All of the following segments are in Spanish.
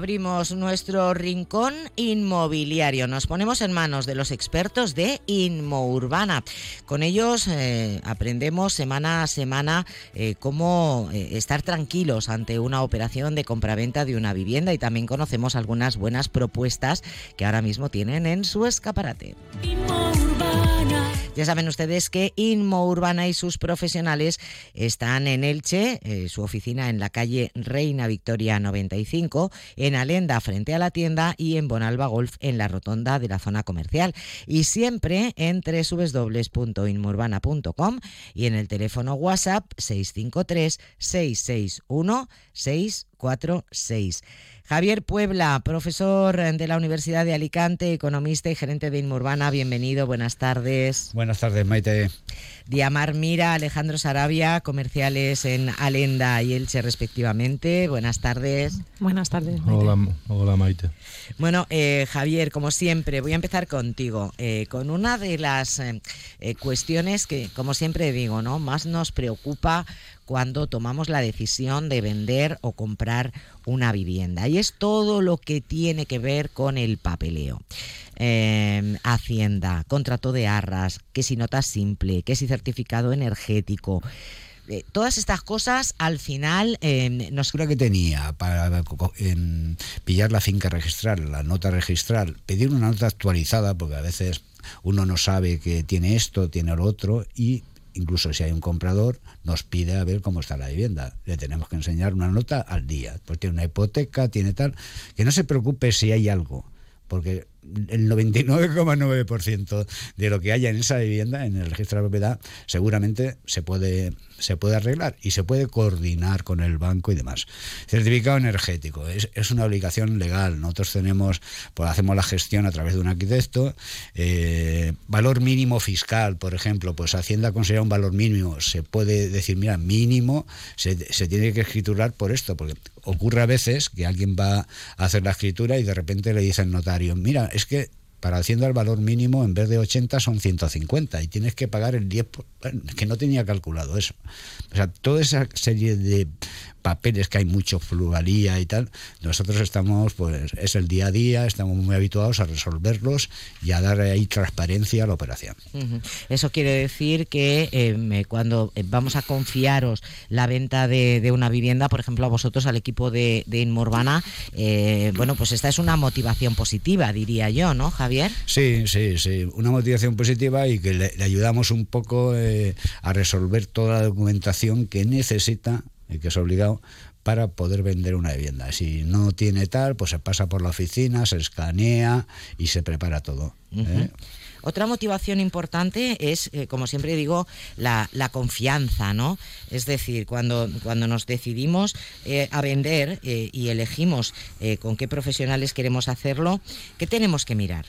abrimos nuestro rincón inmobiliario. Nos ponemos en manos de los expertos de Inmourbana. Con ellos eh, aprendemos semana a semana eh, cómo eh, estar tranquilos ante una operación de compraventa de una vivienda y también conocemos algunas buenas propuestas que ahora mismo tienen en su escaparate. Ya saben ustedes que Inmo Urbana y sus profesionales están en Elche, eh, su oficina en la calle Reina Victoria 95, en Alenda frente a la tienda y en Bonalba Golf en la rotonda de la zona comercial. Y siempre en www.inmourbana.com y en el teléfono WhatsApp 653 661 646. Javier Puebla, profesor de la Universidad de Alicante, economista y gerente de Inmurbana, bienvenido, buenas tardes. Buenas tardes, Maite. Diamar Mira, Alejandro Sarabia, comerciales en Alenda y Elche respectivamente, buenas tardes. Buenas tardes. Hola, hola Maite. Bueno, eh, Javier, como siempre, voy a empezar contigo, eh, con una de las eh, cuestiones que, como siempre digo, ¿no? más nos preocupa cuando tomamos la decisión de vender o comprar una vivienda. Y es todo lo que tiene que ver con el papeleo. Em, Hacienda, contrato de arras, que si nota simple, que si certificado energético. Eh, todas estas cosas al final eh, nos... que tenía para pillar la finca registrar, la nota registrar, pedir una nota actualizada, porque a veces uno no sabe que tiene esto, tiene lo otro, y incluso si hay un comprador, nos pide a ver cómo está la vivienda. Le tenemos que enseñar una nota al día. Pues tiene una hipoteca, tiene tal. Que no se preocupe si hay algo, porque el 99,9% de lo que haya en esa vivienda, en el registro de propiedad, seguramente se puede, se puede arreglar y se puede coordinar con el banco y demás. Certificado energético es, es una obligación legal. Nosotros tenemos, pues hacemos la gestión a través de un arquitecto. Eh, valor mínimo fiscal, por ejemplo, pues Hacienda considera un valor mínimo. Se puede decir, mira, mínimo se, se tiene que escriturar por esto, porque ocurre a veces que alguien va a hacer la escritura y de repente le dice al notario, mira, es que para Hacienda el valor mínimo en vez de 80 son 150 y tienes que pagar el 10, que no tenía calculado eso. O sea, toda esa serie de papeles que hay mucho fluvalía y tal, nosotros estamos, pues es el día a día, estamos muy habituados a resolverlos y a dar ahí transparencia a la operación. Eso quiere decir que em, cuando vamos a confiaros la venta de, una vivienda, por ejemplo, a vosotros, al equipo de, de Inmurbana, eh, bueno, pues esta es una motivación positiva, diría yo, ¿no, Javier? Sí, sí, sí, una motivación positiva y que le, ayudamos un poco eh, a resolver toda la documentación que necesita que es obligado para poder vender una vivienda. Si no tiene tal, pues se pasa por la oficina, se escanea y se prepara todo. ¿eh? Otra motivación importante es, eh, como siempre digo, la, confianza, ¿no? Es decir, cuando, cuando nos decidimos eh, a vender y elegimos con qué profesionales queremos hacerlo, ¿qué tenemos que mirar?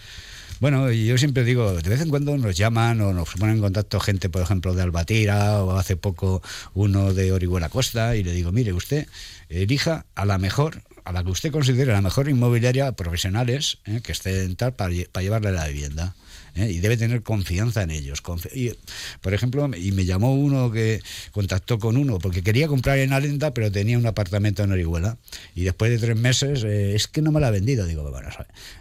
Bueno, yo siempre digo, de vez en cuando nos llaman o nos ponen en contacto gente, por ejemplo, de Albatira o hace poco uno de Orihuela Costa y le digo, mire, usted elija a la mejor, a la que usted considere la mejor inmobiliaria profesionales eh, que estén tal para, para llevarle la vivienda. ¿eh? y debe tener confianza en ellos. por ejemplo, y me llamó uno que contactó con uno porque quería comprar en Alenda, pero tenía un apartamento en Orihuela. Y después de tres meses, eh, es que no me la ha vendido. Digo, bueno,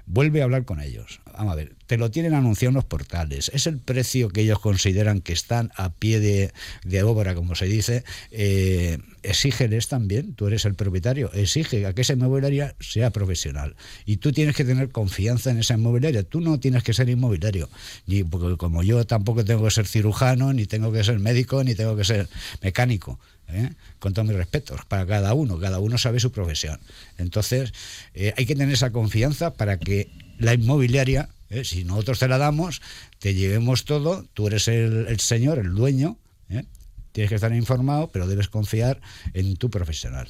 vuelve a hablar con ellos. Vamos a ver, te lo tienen anunciado en los portales. Es el precio que ellos consideran que están a pie de, de obra, como se dice. Eh, exígeles también, tú eres el propietario, exige a que esa inmobiliaria sea profesional. Y tú tienes que tener confianza en esa inmobiliaria. Tú no tienes que ser inmobiliario, ni porque como yo tampoco tengo que ser cirujano, ni tengo que ser médico, ni tengo que ser mecánico. ¿eh? con todos mis respetos, para cada uno, cada uno sabe su profesión. Entonces, eh, hay que tener esa confianza para que la inmobiliaria, ¿eh? si nosotros te la damos, te llevemos todo, tú eres el, el señor, el dueño, tienes que estar informado, pero debes confiar en tu profesional.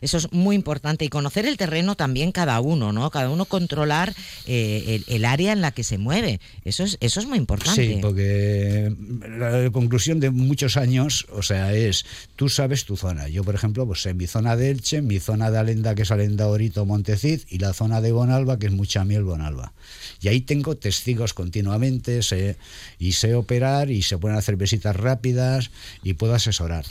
Eso es muy importante y conocer el terreno también cada uno, ¿no? Cada uno controlar eh, el, área en la que se mueve. Eso es, eso es muy importante. Sí, porque la conclusión de muchos años, o sea, es tú sabes tu zona. Yo, por ejemplo, pues en mi zona de Elche, en mi zona de Alenda, que es Alenda Orito Montecid, y la zona de Bonalba, que es Muchamiel Bonalba. Y ahí tengo testigos continuamente y sé operar y se pueden hacer visitas rápidas y puedo asesorar.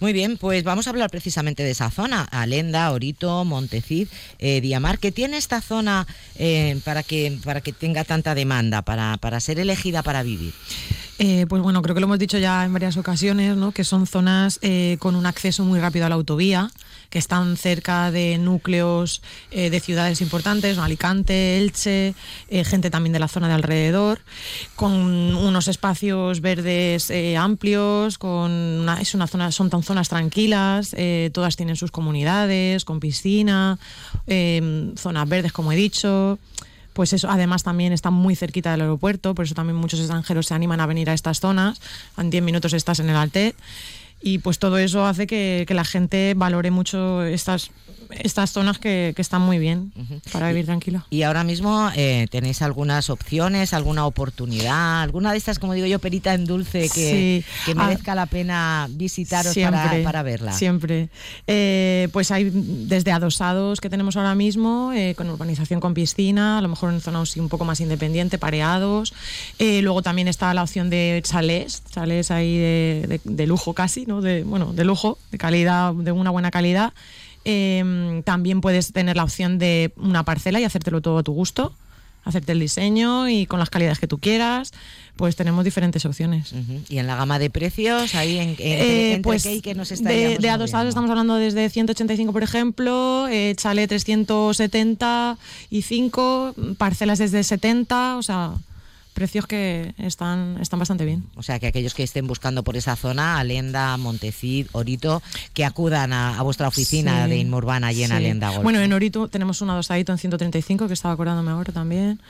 Muy bien, pues vamos a hablar precisamente de esa zona, Alenda, Orito, Montecid, eh, Diamar, que tiene esta zona eh, para, que, para que tenga tanta demanda, para, para ser elegida para vivir. Eh, pues bueno, creo que lo hemos dicho ya en varias ocasiones, ¿no? que son zonas eh, con un acceso muy rápido a la autovía, que están cerca de núcleos eh, de ciudades importantes, Alicante, Elche, gente también de la zona de alrededor, con unos espacios verdes amplios, con es una zona, son tan zonas tranquilas, todas tienen sus comunidades, con piscina, zonas verdes, como he dicho. Pues eso, además también está muy cerquita del aeropuerto, por eso también muchos extranjeros se animan a venir a estas zonas. En 10 minutos estás en el Altet y pues todo eso hace que, la gente valore mucho estas estas zonas que, están muy bien para vivir tranquilo. Y ahora mismo eh, tenéis algunas opciones, alguna oportunidad, alguna de estas, como digo yo, perita en dulce que, que ah, merezca la pena visitaros para, verla. Siempre. Eh, pues hay desde adosados que tenemos ahora mismo, eh, con urbanización con piscina, a lo mejor en zonas un poco más independiente, pareados. luego también está la opción de chalés, chalés ahí de lujo casi, de, bueno, de lujo, de calidad, de una buena calidad. Em, también puedes tener la opción de una parcela y hacértelo todo a tu gusto, hacerte el diseño y con las calidades que tú quieras. Pues tenemos diferentes opciones. Y en la gama de precios, ahí en, eh, pues que nos De, de adosados estamos hablando desde 185, por ejemplo, eh, chale 375, parcelas desde 70, o sea, precios que están, están bastante bien. O sea, que aquellos que estén buscando por esa zona, Alenda, Montecid, Orito, que acudan a, vuestra oficina de Inmurbana allí en Alenda. Bueno, en Orito tenemos un adosadito en 135, que estaba acordándome ahora también.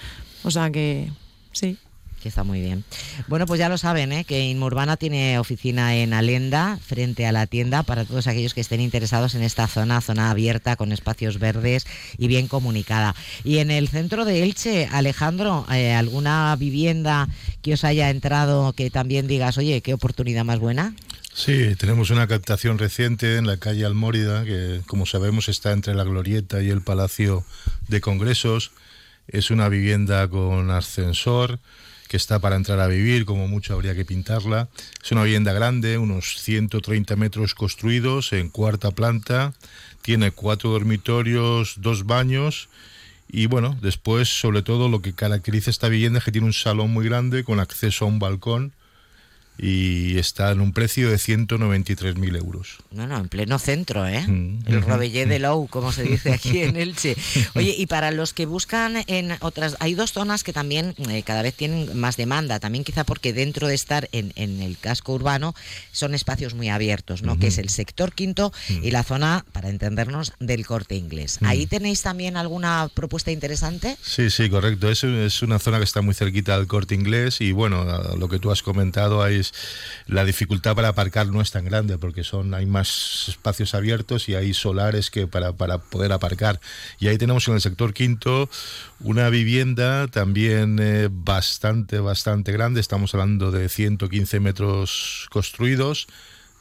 O sea que sí que está muy bien. Bueno, pues ya lo saben, ¿eh? que Inmurbana tiene oficina en Alenda, frente a la tienda, para todos aquellos que estén interesados en esta zona, zona abierta, con espacios verdes y bien comunicada. Y en el centro de Elche, Alejandro, eh, ¿alguna vivienda que os haya entrado que también digas, oye, qué oportunidad más buena? Sí, tenemos una captación reciente en la calle Almórida, que como sabemos está entre la Glorieta y el Palacio de Congresos. Es una vivienda con ascensor, que está para entrar a vivir, como mucho habría que pintarla. Es una vivienda grande, unos 130 metros construidos en cuarta planta, tiene cuatro dormitorios, dos baños y bueno, después sobre todo lo que caracteriza esta vivienda es que tiene un salón muy grande con acceso a un balcón y está en un precio de 193.000 euros. No, no, en pleno centro, ¿eh? Mm. El Robellé de Lou, como se dice aquí en Elche. Oye, y para los que buscan en otras... Hay dos zonas que también eh, cada vez tienen más demanda, también quizá porque dentro de estar en, el casco urbano son espacios muy abiertos, ¿no? Que es el sector quinto mm. y la zona, para entendernos, del corte inglés. Mm. ¿Ahí tenéis también alguna propuesta interesante? Sí, sí, correcto. Es, es una zona que está muy cerquita del corte inglés y bueno, lo que tú has comentado ahí la dificultad para aparcar no es tan grande porque son hay más espacios abiertos y hay solares que para, para poder aparcar. Y ahí tenemos en el sector quinto una vivienda también eh, bastante, bastante grande. Estamos hablando de 115 metros construidos,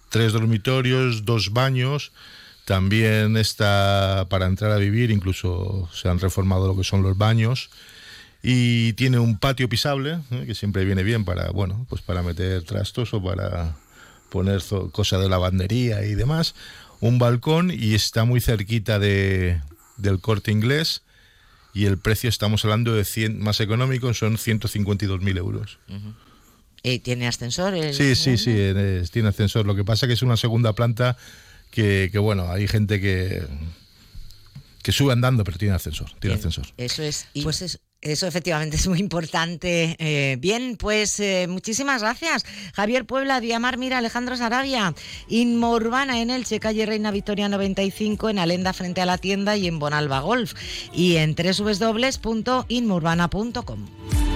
tres dormitorios, dos baños. También está para entrar a vivir, incluso se han reformado lo que son los baños y tiene un patio pisable ¿eh? que siempre viene bien para bueno pues para meter trastos o para poner cosas de lavandería y demás un balcón y está muy cerquita de, del corte inglés y el precio estamos hablando de 100 más económico son 152.000 euros ¿Y tiene ascensor? sí, sí, sí, tiene ascensor. Lo que pasa es que es una segunda planta que, que bueno, hay gente que, que sube andando, pero tiene ascensor. Tiene ascensor. Eso es. Y pues es, eso efectivamente es muy importante. Eh, bien, pues eh, muchísimas gracias. Javier Puebla, Diamar Mira, Alejandro Sarabia, Inmo Urbana en Elche, calle Reina Victoria 95, en Alenda frente a la tienda y en Bonalba Golf. Y en www.inmourbana.com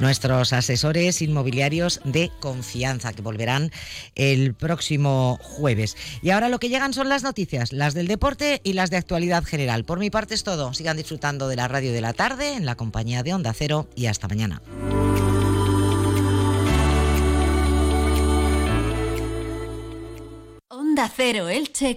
nuestros asesores inmobiliarios de confianza, que volverán el próximo jueves. Y ahora lo que llegan son las noticias, las del deporte y las de actualidad general. Por mi parte es todo. Sigan disfrutando de la radio de la tarde en la compañía de Onda Cero y hasta mañana. Onda Cero Elche